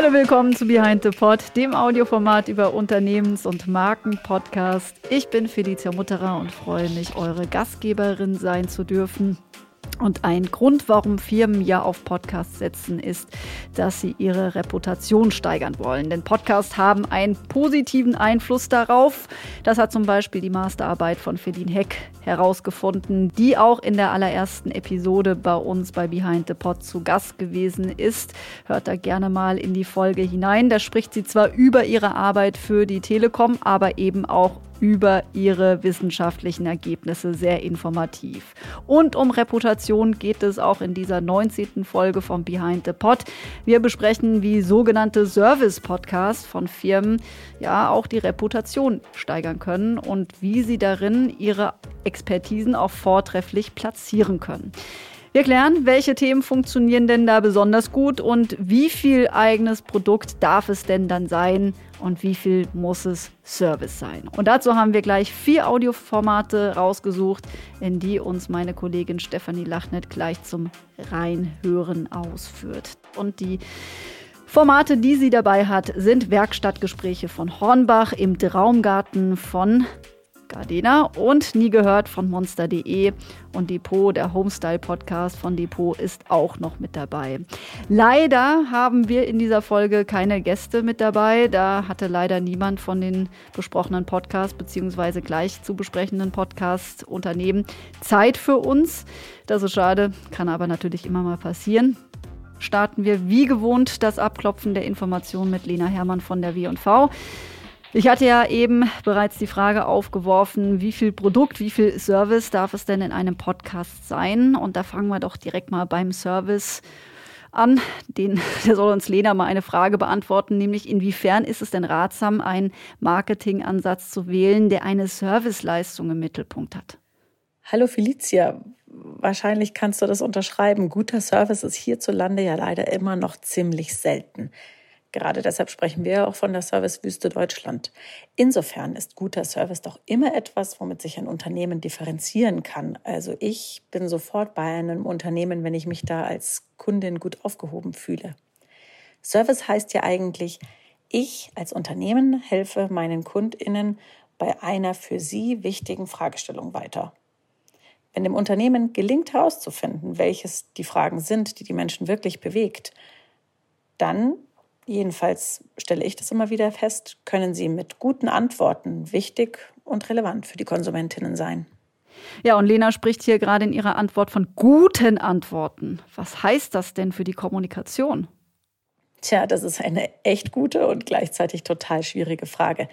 Hallo, willkommen zu Behind the Pod, dem Audioformat über Unternehmens- und Markenpodcast. Ich bin Felicia Mutterer und freue mich, eure Gastgeberin sein zu dürfen. Und ein Grund, warum Firmen ja auf Podcasts setzen, ist, dass sie ihre Reputation steigern wollen. Denn Podcasts haben einen positiven Einfluss darauf. Das hat zum Beispiel die Masterarbeit von Feline Heck herausgefunden, die auch in der allerersten Episode bei uns bei Behind the Pod zu Gast gewesen ist. Hört da gerne mal in die Folge hinein. Da spricht sie zwar über ihre Arbeit für die Telekom, aber eben auch über ihre wissenschaftlichen Ergebnisse sehr informativ. Und um Reputation geht es auch in dieser 19. Folge von Behind the Pod. Wir besprechen, wie sogenannte Service-Podcasts von Firmen ja auch die Reputation steigern können und wie sie darin ihre Expertisen auch vortrefflich platzieren können. Wir klären, welche Themen funktionieren denn da besonders gut und wie viel eigenes Produkt darf es denn dann sein und wie viel muss es Service sein. Und dazu haben wir gleich vier Audioformate rausgesucht, in die uns meine Kollegin Stefanie Lachnet gleich zum Reinhören ausführt. Und die Formate, die sie dabei hat, sind Werkstattgespräche von Hornbach im Traumgarten von Gardena und nie gehört von monster.de und Depot, der Homestyle Podcast von Depot ist auch noch mit dabei. Leider haben wir in dieser Folge keine Gäste mit dabei. Da hatte leider niemand von den besprochenen Podcasts bzw. gleich zu besprechenden Podcast-Unternehmen Zeit für uns. Das ist schade, kann aber natürlich immer mal passieren starten wir wie gewohnt das Abklopfen der Informationen mit Lena Hermann von der W&V. Ich hatte ja eben bereits die Frage aufgeworfen, wie viel Produkt, wie viel Service darf es denn in einem Podcast sein? Und da fangen wir doch direkt mal beim Service an. Den, der soll uns Lena mal eine Frage beantworten, nämlich inwiefern ist es denn ratsam, einen Marketingansatz zu wählen, der eine Serviceleistung im Mittelpunkt hat? Hallo Felicia, wahrscheinlich kannst du das unterschreiben. Guter Service ist hierzulande ja leider immer noch ziemlich selten. Gerade deshalb sprechen wir auch von der Servicewüste Deutschland. Insofern ist guter Service doch immer etwas, womit sich ein Unternehmen differenzieren kann. Also ich bin sofort bei einem Unternehmen, wenn ich mich da als Kundin gut aufgehoben fühle. Service heißt ja eigentlich, ich als Unternehmen helfe meinen Kundinnen bei einer für sie wichtigen Fragestellung weiter. Wenn dem Unternehmen gelingt herauszufinden, welches die Fragen sind, die die Menschen wirklich bewegt, dann jedenfalls stelle ich das immer wieder fest, können sie mit guten Antworten wichtig und relevant für die Konsumentinnen sein. Ja, und Lena spricht hier gerade in ihrer Antwort von guten Antworten. Was heißt das denn für die Kommunikation? Tja, das ist eine echt gute und gleichzeitig total schwierige Frage.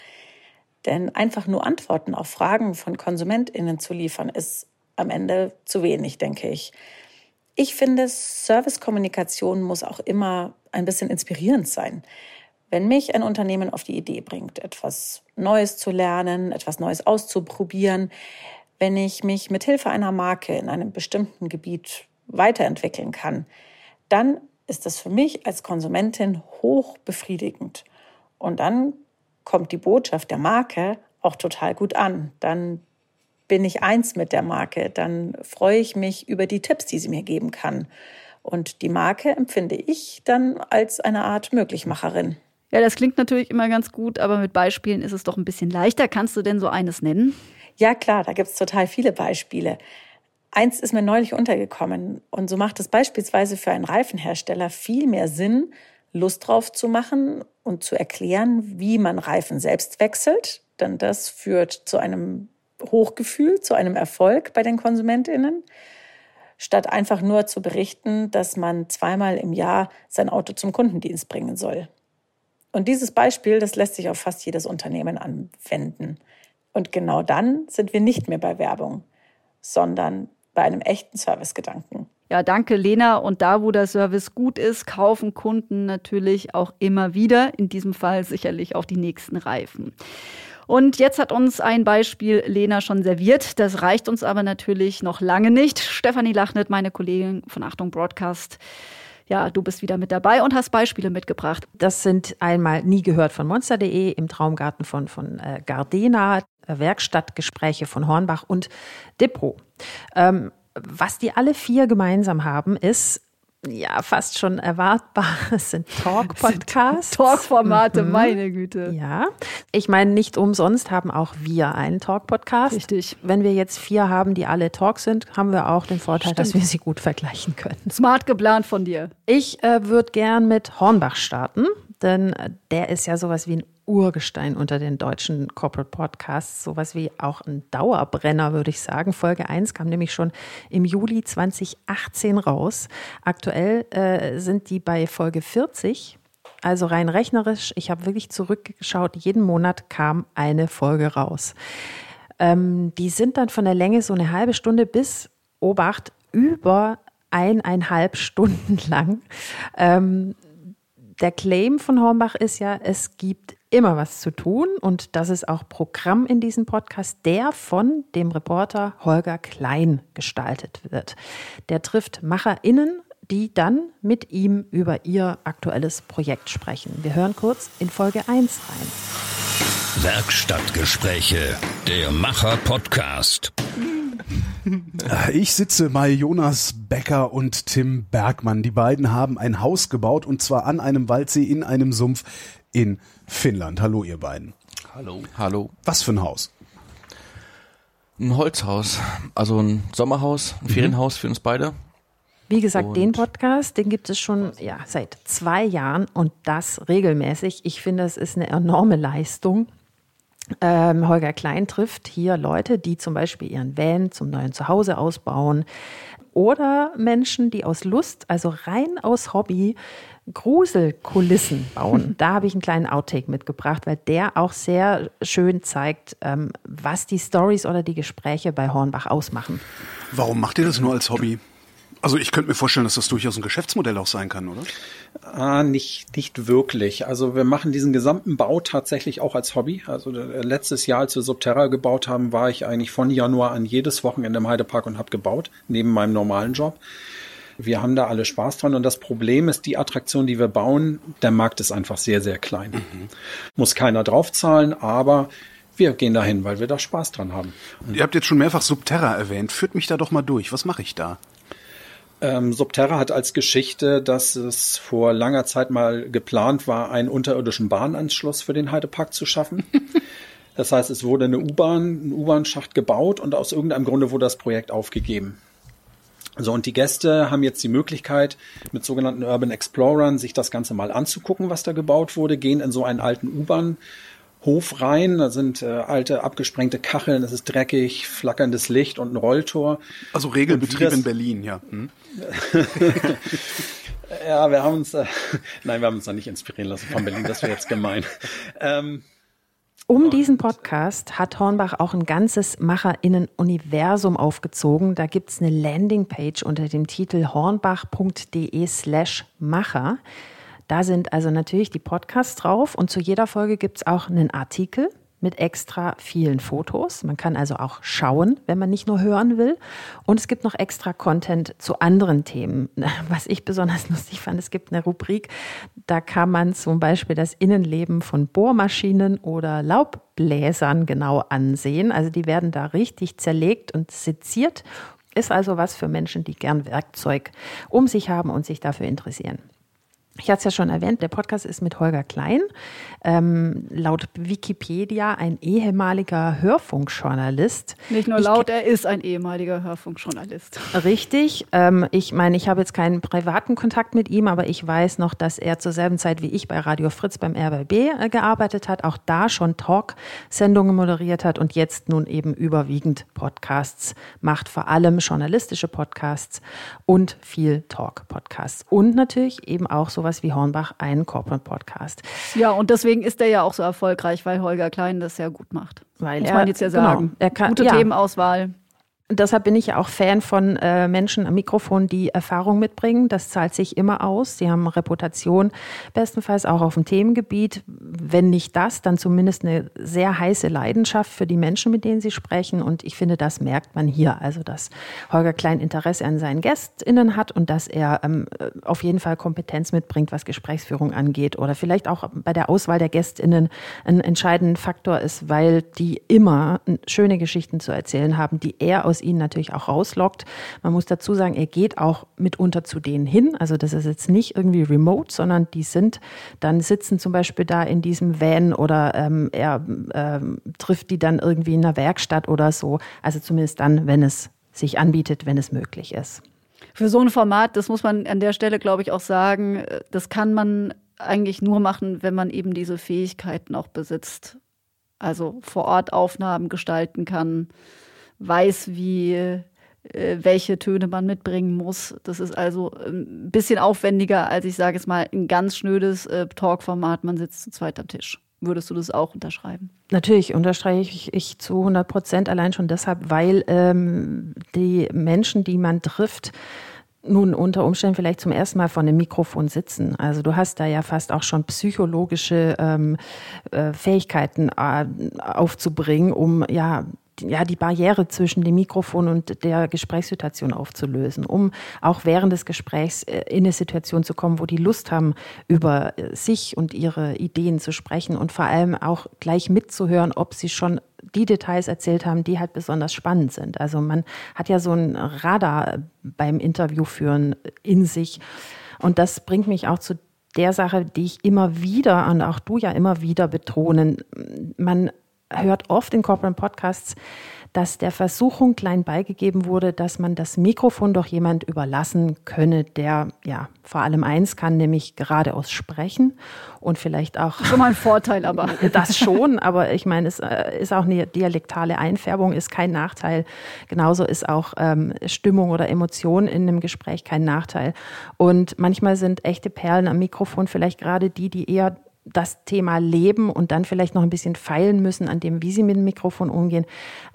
Denn einfach nur Antworten auf Fragen von KonsumentInnen zu liefern, ist am Ende zu wenig, denke ich. Ich finde, Servicekommunikation muss auch immer ein bisschen inspirierend sein. Wenn mich ein Unternehmen auf die Idee bringt, etwas Neues zu lernen, etwas Neues auszuprobieren, wenn ich mich mit Hilfe einer Marke in einem bestimmten Gebiet weiterentwickeln kann, dann ist das für mich als Konsumentin hoch befriedigend. Und dann kommt die Botschaft der Marke auch total gut an. Dann bin ich eins mit der Marke, dann freue ich mich über die Tipps, die sie mir geben kann. Und die Marke empfinde ich dann als eine Art Möglichmacherin. Ja, das klingt natürlich immer ganz gut, aber mit Beispielen ist es doch ein bisschen leichter. Kannst du denn so eines nennen? Ja, klar, da gibt es total viele Beispiele. Eins ist mir neulich untergekommen und so macht es beispielsweise für einen Reifenhersteller viel mehr Sinn, Lust drauf zu machen und zu erklären, wie man Reifen selbst wechselt, denn das führt zu einem Hochgefühl, zu einem Erfolg bei den Konsumentinnen, statt einfach nur zu berichten, dass man zweimal im Jahr sein Auto zum Kundendienst bringen soll. Und dieses Beispiel, das lässt sich auf fast jedes Unternehmen anwenden. Und genau dann sind wir nicht mehr bei Werbung, sondern bei einem echten Servicegedanken. Ja, danke, Lena. Und da, wo der Service gut ist, kaufen Kunden natürlich auch immer wieder. In diesem Fall sicherlich auch die nächsten Reifen. Und jetzt hat uns ein Beispiel Lena schon serviert. Das reicht uns aber natürlich noch lange nicht. Stefanie Lachnet, meine Kollegin von Achtung Broadcast. Ja, du bist wieder mit dabei und hast Beispiele mitgebracht. Das sind einmal nie gehört von monster.de, im Traumgarten von, von äh, Gardena, äh, Werkstattgespräche von Hornbach und Depot. Ähm, was die alle vier gemeinsam haben, ist, ja fast schon erwartbar. Es sind Talk-Podcasts. Talk-Formate, mhm. meine Güte. Ja. Ich meine, nicht umsonst haben auch wir einen Talk-Podcast. Richtig. Wenn wir jetzt vier haben, die alle Talk sind, haben wir auch den Vorteil, Stimmt. dass wir sie gut vergleichen können. Smart geplant von dir. Ich äh, würde gern mit Hornbach starten, denn äh, der ist ja sowas wie ein Urgestein unter den deutschen Corporate Podcasts, sowas wie auch ein Dauerbrenner, würde ich sagen. Folge 1 kam nämlich schon im Juli 2018 raus. Aktuell äh, sind die bei Folge 40. Also rein rechnerisch, ich habe wirklich zurückgeschaut, jeden Monat kam eine Folge raus. Ähm, die sind dann von der Länge so eine halbe Stunde bis, Obacht, über eineinhalb Stunden lang. Ähm, der Claim von Hornbach ist ja, es gibt immer was zu tun und das ist auch Programm in diesem Podcast, der von dem Reporter Holger Klein gestaltet wird. Der trifft MacherInnen, die dann mit ihm über ihr aktuelles Projekt sprechen. Wir hören kurz in Folge 1 rein. Werkstattgespräche, der Macher-Podcast. Ich sitze bei Jonas Becker und Tim Bergmann. Die beiden haben ein Haus gebaut und zwar an einem Waldsee in einem Sumpf in Finnland. Hallo, ihr beiden. Hallo. Hallo. Was für ein Haus? Ein Holzhaus. Also ein Sommerhaus, ein mhm. Ferienhaus für uns beide. Wie gesagt, und den Podcast, den gibt es schon ja, seit zwei Jahren und das regelmäßig. Ich finde, es ist eine enorme Leistung. Ähm, Holger Klein trifft hier Leute, die zum Beispiel ihren Van zum neuen Zuhause ausbauen oder Menschen, die aus Lust, also rein aus Hobby, Gruselkulissen bauen. Da habe ich einen kleinen Outtake mitgebracht, weil der auch sehr schön zeigt, ähm, was die Stories oder die Gespräche bei Hornbach ausmachen. Warum macht ihr das nur als Hobby? Also ich könnte mir vorstellen, dass das durchaus ein Geschäftsmodell auch sein kann, oder? Ah, nicht, nicht wirklich. Also wir machen diesen gesamten Bau tatsächlich auch als Hobby. Also äh, letztes Jahr, als wir Subterra gebaut haben, war ich eigentlich von Januar an jedes Wochenende im Heidepark und habe gebaut, neben meinem normalen Job. Wir haben da alle Spaß dran und das Problem ist, die Attraktion, die wir bauen, der Markt ist einfach sehr, sehr klein. Mhm. Muss keiner draufzahlen, aber wir gehen dahin, weil wir da Spaß dran haben. Und Ihr habt jetzt schon mehrfach Subterra erwähnt. Führt mich da doch mal durch. Was mache ich da? Ähm, Subterra hat als Geschichte, dass es vor langer Zeit mal geplant war, einen unterirdischen Bahnanschluss für den Heidepark zu schaffen. Das heißt, es wurde eine U-Bahn, ein U-Bahn-Schacht gebaut und aus irgendeinem Grunde wurde das Projekt aufgegeben. So, und die Gäste haben jetzt die Möglichkeit, mit sogenannten Urban Explorern sich das Ganze mal anzugucken, was da gebaut wurde, gehen in so einen alten U-Bahn Hof rein. Da sind äh, alte abgesprengte Kacheln, es ist dreckig, flackerndes Licht und ein Rolltor. Also Regelbetrieb in Berlin, ja. Hm. ja, wir haben uns, äh, nein, wir haben uns da nicht inspirieren lassen von Berlin, das wäre jetzt gemein. Ähm, um diesen Podcast hat Hornbach auch ein ganzes MacherInnen-Universum aufgezogen. Da gibt es eine Landingpage unter dem Titel hornbach.de slash Macher. Da sind also natürlich die Podcasts drauf und zu jeder Folge gibt es auch einen Artikel mit extra vielen Fotos. Man kann also auch schauen, wenn man nicht nur hören will. Und es gibt noch extra Content zu anderen Themen. Was ich besonders lustig fand, es gibt eine Rubrik, da kann man zum Beispiel das Innenleben von Bohrmaschinen oder Laubbläsern genau ansehen. Also die werden da richtig zerlegt und seziert. Ist also was für Menschen, die gern Werkzeug um sich haben und sich dafür interessieren. Ich hatte es ja schon erwähnt, der Podcast ist mit Holger Klein, ähm, laut Wikipedia ein ehemaliger Hörfunkjournalist. Nicht nur laut, ich, er ist ein ehemaliger Hörfunkjournalist. Richtig. Ähm, ich meine, ich habe jetzt keinen privaten Kontakt mit ihm, aber ich weiß noch, dass er zur selben Zeit wie ich bei Radio Fritz beim RBB äh, gearbeitet hat, auch da schon Talk-Sendungen moderiert hat und jetzt nun eben überwiegend Podcasts macht, vor allem journalistische Podcasts und viel Talk-Podcasts. Und natürlich eben auch so sowas wie Hornbach einen Corporate Podcast. Ja, und deswegen ist er ja auch so erfolgreich, weil Holger Klein das ja gut macht. Weil Muss er, man jetzt ja genau, sagen. Genau, er kann, Gute ja. Themenauswahl. Deshalb bin ich ja auch Fan von äh, Menschen am Mikrofon, die Erfahrung mitbringen. Das zahlt sich immer aus. Sie haben Reputation, bestenfalls auch auf dem Themengebiet. wenn nicht das, dann zumindest eine sehr heiße Leidenschaft für die Menschen, mit denen sie sprechen. Und ich finde, das merkt man hier. Also, dass Holger Klein Interesse an seinen GästInnen hat und dass er ähm, auf jeden Fall Kompetenz mitbringt, was Gesprächsführung angeht. Oder vielleicht auch bei der Auswahl der GästInnen ein entscheidender Faktor ist, weil die immer schöne Geschichten zu erzählen haben, die er aus ihnen natürlich auch rauslockt. Man muss dazu sagen, er geht auch mitunter zu denen hin. Also das ist jetzt nicht irgendwie remote, sondern die sind dann sitzen zum Beispiel da in diesem Van oder ähm, er ähm, trifft die dann irgendwie in einer Werkstatt oder so. Also zumindest dann, wenn es sich anbietet, wenn es möglich ist. Für so ein Format, das muss man an der Stelle, glaube ich, auch sagen, äh, das kann man eigentlich nur machen, wenn man eben diese Fähigkeiten auch besitzt. Also vor Ort Aufnahmen gestalten kann, weiß, wie äh, welche Töne man mitbringen muss. Das ist also ein bisschen aufwendiger, als ich sage es mal, ein ganz schnödes äh, Talk-Format. Man sitzt zu zweit am Tisch. Würdest du das auch unterschreiben? Natürlich unterstreiche ich, ich zu 100 Prozent, allein schon deshalb, weil ähm, die Menschen, die man trifft, nun unter Umständen vielleicht zum ersten Mal vor einem Mikrofon sitzen. Also du hast da ja fast auch schon psychologische ähm, äh, Fähigkeiten äh, aufzubringen, um ja ja, die Barriere zwischen dem Mikrofon und der Gesprächssituation aufzulösen, um auch während des Gesprächs äh, in eine Situation zu kommen, wo die Lust haben, über äh, sich und ihre Ideen zu sprechen und vor allem auch gleich mitzuhören, ob sie schon die Details erzählt haben, die halt besonders spannend sind. Also man hat ja so ein Radar beim Interviewführen in sich. Und das bringt mich auch zu der Sache, die ich immer wieder und auch du ja immer wieder betonen. Man hört oft in Corporate Podcasts, dass der Versuchung klein beigegeben wurde, dass man das Mikrofon doch jemand überlassen könne, der ja vor allem eins kann, nämlich geradeaus sprechen und vielleicht auch. Schon mal ein Vorteil, aber. Das schon, aber ich meine, es äh, ist auch eine dialektale Einfärbung, ist kein Nachteil. Genauso ist auch ähm, Stimmung oder Emotion in einem Gespräch kein Nachteil. Und manchmal sind echte Perlen am Mikrofon vielleicht gerade die, die eher das Thema leben und dann vielleicht noch ein bisschen feilen müssen an dem, wie sie mit dem Mikrofon umgehen.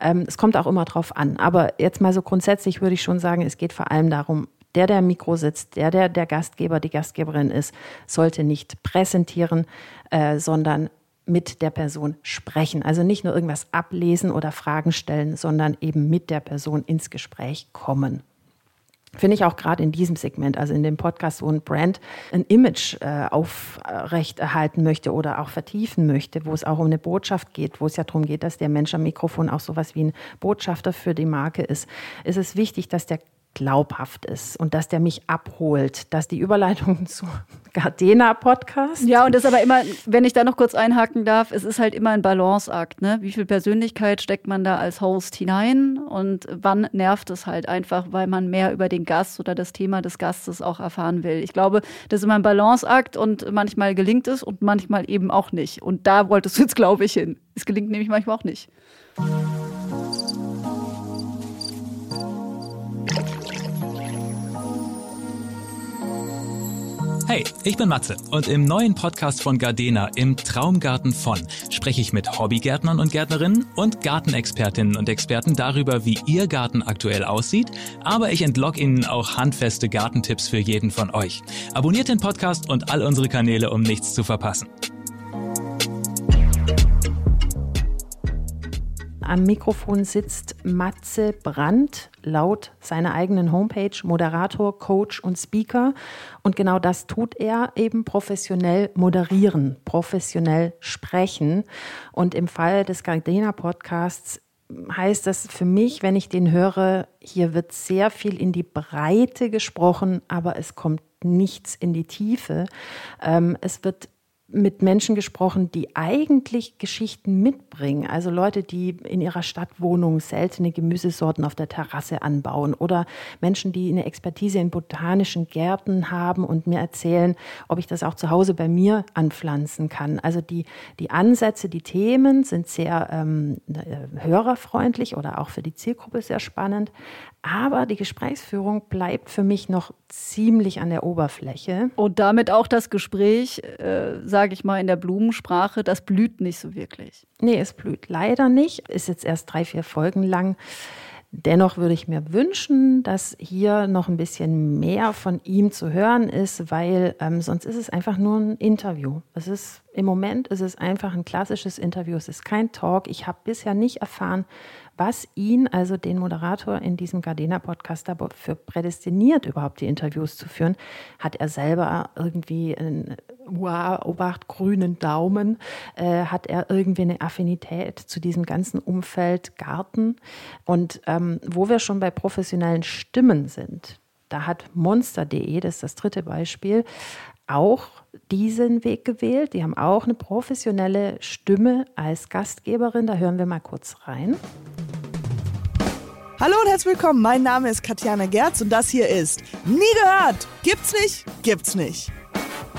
Ähm, es kommt auch immer drauf an. Aber jetzt mal so grundsätzlich würde ich schon sagen, es geht vor allem darum, der, der im Mikro sitzt, der, der der Gastgeber, die Gastgeberin ist, sollte nicht präsentieren, äh, sondern mit der Person sprechen. Also nicht nur irgendwas ablesen oder Fragen stellen, sondern eben mit der Person ins Gespräch kommen finde ich auch gerade in diesem Segment, also in dem Podcast, wo ein Brand ein Image äh, aufrechterhalten möchte oder auch vertiefen möchte, wo es auch um eine Botschaft geht, wo es ja darum geht, dass der Mensch am Mikrofon auch sowas wie ein Botschafter für die Marke ist, ist es wichtig, dass der glaubhaft ist und dass der mich abholt, dass die Überleitung zu Gardena Podcast. Ja, und das aber immer, wenn ich da noch kurz einhaken darf, es ist halt immer ein Balanceakt, ne? Wie viel Persönlichkeit steckt man da als Host hinein und wann nervt es halt einfach, weil man mehr über den Gast oder das Thema des Gastes auch erfahren will. Ich glaube, das ist immer ein Balanceakt und manchmal gelingt es und manchmal eben auch nicht. Und da wolltest du jetzt, glaube ich, hin. Es gelingt nämlich manchmal auch nicht. Hey, ich bin Matze und im neuen Podcast von Gardena im Traumgarten von spreche ich mit Hobbygärtnern und Gärtnerinnen und Gartenexpertinnen und Experten darüber, wie ihr Garten aktuell aussieht, aber ich entlock Ihnen auch handfeste Gartentipps für jeden von euch. Abonniert den Podcast und all unsere Kanäle, um nichts zu verpassen. Am Mikrofon sitzt Matze Brandt, laut seiner eigenen Homepage Moderator, Coach und Speaker. Und genau das tut er eben professionell moderieren, professionell sprechen. Und im Fall des Gardena Podcasts heißt das für mich, wenn ich den höre, hier wird sehr viel in die Breite gesprochen, aber es kommt nichts in die Tiefe. Ähm, es wird mit Menschen gesprochen, die eigentlich Geschichten mitbringen. Also Leute, die in ihrer Stadtwohnung seltene Gemüsesorten auf der Terrasse anbauen oder Menschen, die eine Expertise in botanischen Gärten haben und mir erzählen, ob ich das auch zu Hause bei mir anpflanzen kann. Also die, die Ansätze, die Themen sind sehr ähm, äh, hörerfreundlich oder auch für die Zielgruppe sehr spannend. Aber die Gesprächsführung bleibt für mich noch ziemlich an der Oberfläche. Und damit auch das Gespräch, äh, sage ich mal in der Blumensprache, das blüht nicht so wirklich. Nee, es blüht leider nicht. Ist jetzt erst drei, vier Folgen lang. Dennoch würde ich mir wünschen, dass hier noch ein bisschen mehr von ihm zu hören ist, weil ähm, sonst ist es einfach nur ein Interview. Es ist im Moment ist es einfach ein klassisches Interview. Es ist kein Talk. Ich habe bisher nicht erfahren, was ihn, also den Moderator in diesem Gardena-Podcast dafür prädestiniert, überhaupt die Interviews zu führen. Hat er selber irgendwie einen wow, Obacht, grünen Daumen? Äh, hat er irgendwie eine Affinität zu diesem ganzen Umfeld Garten? Und ähm, wo wir schon bei professionellen Stimmen sind, da hat monster.de, das ist das dritte Beispiel, auch diesen Weg gewählt. Die haben auch eine professionelle Stimme als Gastgeberin. Da hören wir mal kurz rein. Hallo und herzlich willkommen. Mein Name ist Katjana Gerz und das hier ist Nie gehört. Gibt's nicht? Gibt's nicht.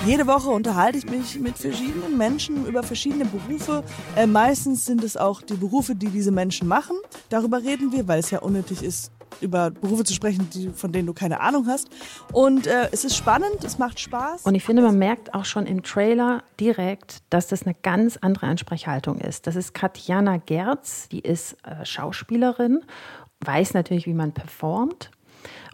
Jede Woche unterhalte ich mich mit verschiedenen Menschen über verschiedene Berufe. Äh, meistens sind es auch die Berufe, die diese Menschen machen. Darüber reden wir, weil es ja unnötig ist, über Berufe zu sprechen, die, von denen du keine Ahnung hast. Und äh, es ist spannend, es macht Spaß. Und ich finde, man merkt auch schon im Trailer direkt, dass das eine ganz andere Ansprechhaltung ist. Das ist Katjana Gerz, die ist äh, Schauspielerin weiß natürlich, wie man performt.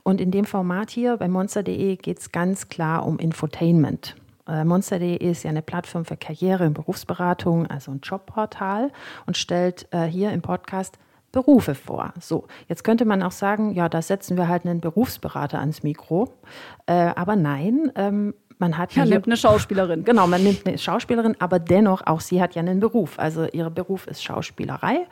Und in dem Format hier bei monster.de geht es ganz klar um Infotainment. Äh, monster.de ist ja eine Plattform für Karriere und Berufsberatung, also ein Jobportal und stellt äh, hier im Podcast Berufe vor. So, jetzt könnte man auch sagen, ja, da setzen wir halt einen Berufsberater ans Mikro. Äh, aber nein, ähm, man hat ja, nimmt eine Schauspielerin. Genau, man nimmt eine Schauspielerin, aber dennoch, auch sie hat ja einen Beruf. Also ihr Beruf ist Schauspielerei.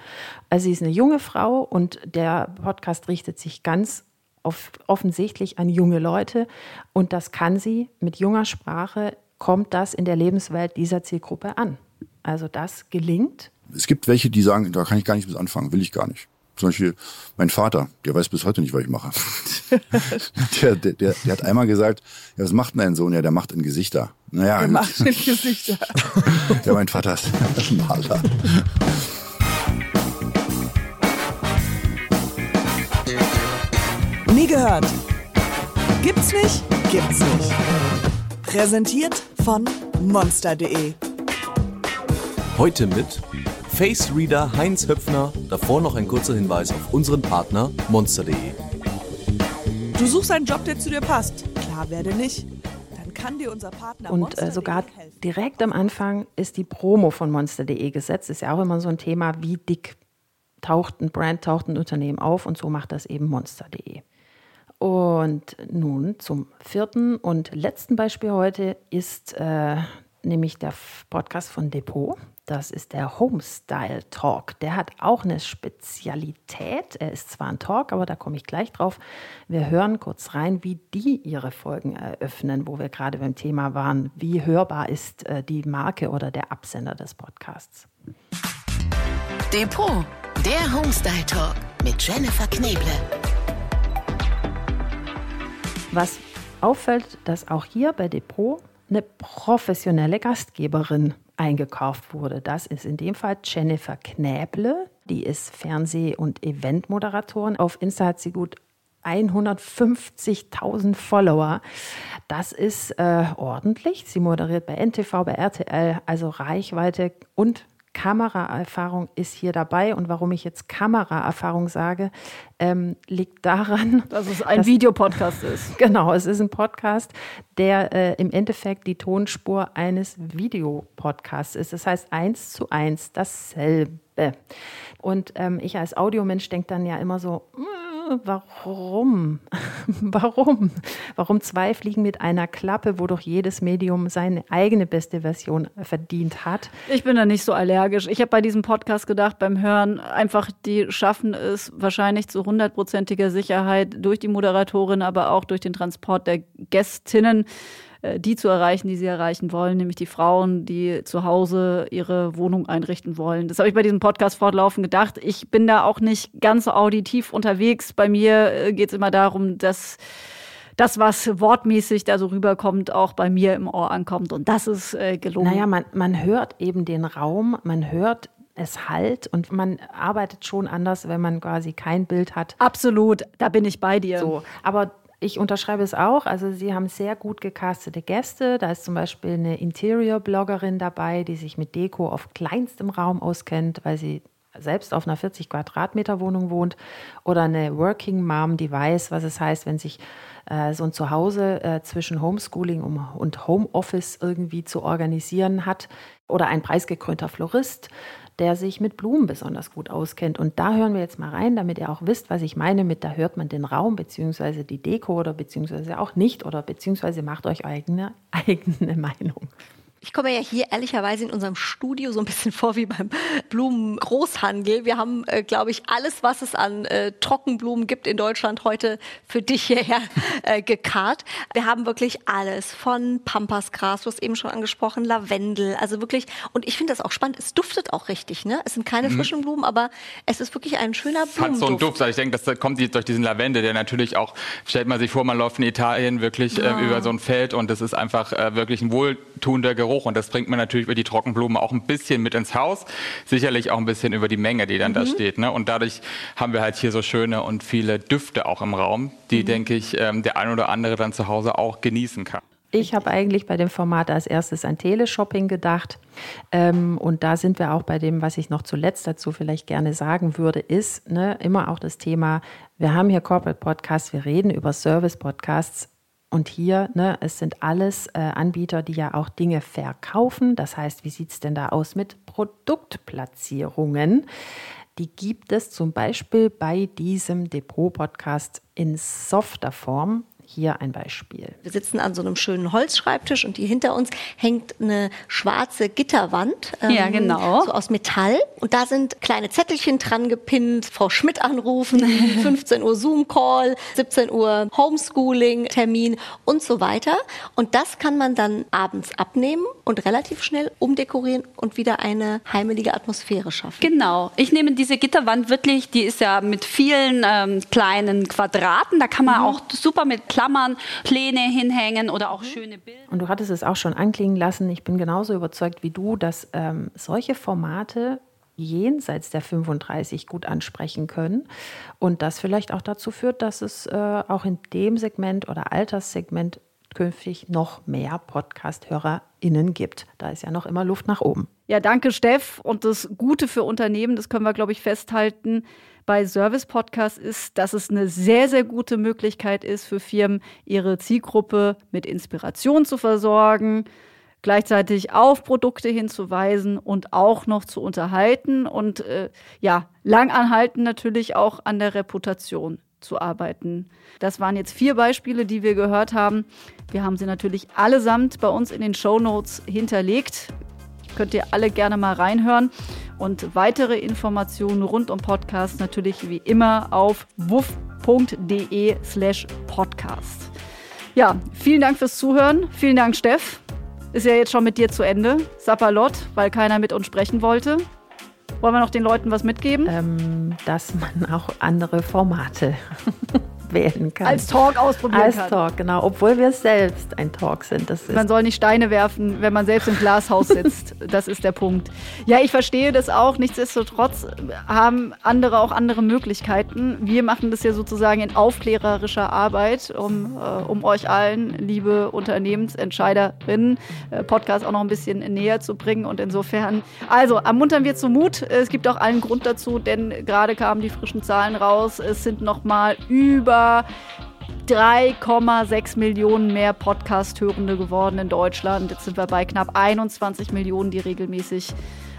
Also sie ist eine junge Frau und der Podcast richtet sich ganz auf, offensichtlich an junge Leute. Und das kann sie mit junger Sprache, kommt das in der Lebenswelt dieser Zielgruppe an. Also das gelingt. Es gibt welche, die sagen, da kann ich gar nicht mit anfangen, will ich gar nicht. Zum Beispiel mein Vater, der weiß bis heute nicht, was ich mache. der, der, der, der hat einmal gesagt, ja, was macht denn dein Sohn? Ja, der macht in Gesichter. Naja. Der macht in Gesichter. ja, mein Vater ist Maler. Nie gehört. Gibt's nicht? Gibt's nicht. Präsentiert von monster.de. Heute mit Face-Reader Heinz Höpfner. Davor noch ein kurzer Hinweis auf unseren Partner monster.de. Du suchst einen Job, der zu dir passt. Klar werde nicht. Dann kann dir unser Partner Und äh, sogar direkt am Anfang ist die Promo von monster.de gesetzt. Ist ja auch immer so ein Thema, wie dick taucht ein Brand, taucht ein Unternehmen auf und so macht das eben monster.de. Und nun zum vierten und letzten Beispiel heute ist äh, nämlich der Podcast von Depot. Das ist der Homestyle Talk. Der hat auch eine Spezialität. Er ist zwar ein Talk, aber da komme ich gleich drauf. Wir hören kurz rein, wie die ihre Folgen eröffnen, wo wir gerade beim Thema waren. Wie hörbar ist äh, die Marke oder der Absender des Podcasts? Depot, der Homestyle Talk mit Jennifer Kneble. Was auffällt, dass auch hier bei Depot eine professionelle Gastgeberin eingekauft wurde. Das ist in dem Fall Jennifer Knäble. Die ist Fernseh- und Eventmoderatorin. Auf Insta hat sie gut 150.000 Follower. Das ist äh, ordentlich. Sie moderiert bei NTV, bei RTL, also Reichweite und Kameraerfahrung ist hier dabei. Und warum ich jetzt Kameraerfahrung sage, ähm, liegt daran, dass es ein dass, Videopodcast ist. Genau, es ist ein Podcast, der äh, im Endeffekt die Tonspur eines Videopodcasts ist. Das heißt eins zu eins dasselbe. Und ähm, ich als Audiomensch denke dann ja immer so, mh, hm, warum? warum? Warum zwei Fliegen mit einer Klappe, wo doch jedes Medium seine eigene beste Version verdient hat? Ich bin da nicht so allergisch. Ich habe bei diesem Podcast gedacht, beim Hören, einfach, die schaffen es wahrscheinlich zu hundertprozentiger Sicherheit durch die Moderatorin, aber auch durch den Transport der Gästinnen die zu erreichen, die sie erreichen wollen, nämlich die Frauen, die zu Hause ihre Wohnung einrichten wollen. Das habe ich bei diesem Podcast fortlaufend gedacht. Ich bin da auch nicht ganz so auditiv unterwegs. Bei mir äh, geht es immer darum, dass das, was wortmäßig da so rüberkommt, auch bei mir im Ohr ankommt. Und das ist äh, gelungen. Naja, man, man hört eben den Raum, man hört es halt und man arbeitet schon anders, wenn man quasi kein Bild hat. Absolut, da bin ich bei dir. So, aber ich unterschreibe es auch. Also Sie haben sehr gut gecastete Gäste. Da ist zum Beispiel eine Interior-Bloggerin dabei, die sich mit Deko auf kleinstem Raum auskennt, weil sie selbst auf einer 40 Quadratmeter Wohnung wohnt oder eine Working Mom, die weiß, was es heißt, wenn sich äh, so ein Zuhause äh, zwischen Homeschooling und Homeoffice irgendwie zu organisieren hat oder ein preisgekrönter Florist, der sich mit Blumen besonders gut auskennt. Und da hören wir jetzt mal rein, damit ihr auch wisst, was ich meine mit, da hört man den Raum beziehungsweise die Deko oder beziehungsweise auch nicht oder beziehungsweise macht euch eigene, eigene Meinung. Ich komme ja hier ehrlicherweise in unserem Studio so ein bisschen vor wie beim Blumengroßhandel. Wir haben, äh, glaube ich, alles, was es an äh, Trockenblumen gibt in Deutschland heute für dich hierher äh, gekarrt. Wir haben wirklich alles von Pampasgras, du hast eben schon angesprochen, Lavendel, also wirklich. Und ich finde das auch spannend. Es duftet auch richtig, ne? Es sind keine mhm. frischen Blumen, aber es ist wirklich ein schöner Blumenduft. Hat so einen Duft. Also ich denke, das kommt durch diesen Lavendel, der natürlich auch, stellt man sich vor, man läuft in Italien wirklich ja. äh, über so ein Feld und das ist einfach äh, wirklich ein wohltuender Geruch Geruch und das bringt man natürlich über die Trockenblumen auch ein bisschen mit ins Haus. Sicherlich auch ein bisschen über die Menge, die dann mhm. da steht. Ne? Und dadurch haben wir halt hier so schöne und viele Düfte auch im Raum, die, mhm. denke ich, ähm, der ein oder andere dann zu Hause auch genießen kann. Ich habe eigentlich bei dem Format als erstes an Teleshopping gedacht. Ähm, und da sind wir auch bei dem, was ich noch zuletzt dazu vielleicht gerne sagen würde, ist ne, immer auch das Thema, wir haben hier Corporate Podcasts, wir reden über Service Podcasts. Und hier, ne, es sind alles äh, Anbieter, die ja auch Dinge verkaufen. Das heißt, wie sieht es denn da aus mit Produktplatzierungen? Die gibt es zum Beispiel bei diesem Depot-Podcast in softer Form. Hier ein Beispiel. Wir sitzen an so einem schönen Holzschreibtisch und hier hinter uns hängt eine schwarze Gitterwand. Ähm, ja, genau. So aus Metall. Und da sind kleine Zettelchen dran gepinnt. Frau Schmidt anrufen, 15 Uhr Zoom-Call, 17 Uhr Homeschooling-Termin und so weiter. Und das kann man dann abends abnehmen und relativ schnell umdekorieren und wieder eine heimelige Atmosphäre schaffen. Genau. Ich nehme diese Gitterwand wirklich, die ist ja mit vielen ähm, kleinen Quadraten. Da kann man mhm. auch super mit Klammern Pläne hinhängen oder auch schöne Bilder. Und du hattest es auch schon anklingen lassen. Ich bin genauso überzeugt wie du, dass ähm, solche Formate jenseits der 35 gut ansprechen können und das vielleicht auch dazu führt, dass es äh, auch in dem Segment oder Alterssegment künftig noch mehr Podcast-HörerInnen gibt. Da ist ja noch immer Luft nach oben. Ja, danke, Steff. Und das Gute für Unternehmen, das können wir, glaube ich, festhalten, bei Service-Podcasts ist, dass es eine sehr, sehr gute Möglichkeit ist für Firmen, ihre Zielgruppe mit Inspiration zu versorgen, gleichzeitig auf Produkte hinzuweisen und auch noch zu unterhalten und äh, ja, langanhalten natürlich auch an der Reputation zu arbeiten. Das waren jetzt vier Beispiele, die wir gehört haben. Wir haben sie natürlich allesamt bei uns in den Show Notes hinterlegt. Könnt ihr alle gerne mal reinhören. Und weitere Informationen rund um Podcast natürlich wie immer auf wuff.de slash podcast. Ja, vielen Dank fürs Zuhören. Vielen Dank, Steff. Ist ja jetzt schon mit dir zu Ende. Sapperlot, weil keiner mit uns sprechen wollte. Wollen wir noch den Leuten was mitgeben? Ähm, dass man auch andere Formate wählen kann. Als Talk ausprobieren Als kann. Als Talk, genau. Obwohl wir selbst ein Talk sind. Das man soll nicht Steine werfen, wenn man selbst im Glashaus sitzt. das ist der Punkt. Ja, ich verstehe das auch. Nichtsdestotrotz haben andere auch andere Möglichkeiten. Wir machen das ja sozusagen in aufklärerischer Arbeit, um, äh, um euch allen, liebe Unternehmensentscheiderinnen, äh, Podcast auch noch ein bisschen näher zu bringen. Und insofern, also ermuntern wir zu Mut. Es gibt auch allen Grund dazu, denn gerade kamen die frischen Zahlen raus. Es sind noch mal über 3,6 Millionen mehr Podcast-Hörende geworden in Deutschland. Jetzt sind wir bei knapp 21 Millionen, die regelmäßig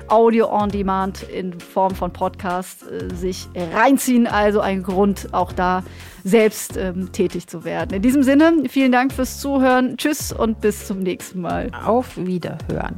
Audio on Demand in Form von Podcast äh, sich reinziehen. Also ein Grund, auch da selbst ähm, tätig zu werden. In diesem Sinne, vielen Dank fürs Zuhören. Tschüss und bis zum nächsten Mal. Auf Wiederhören.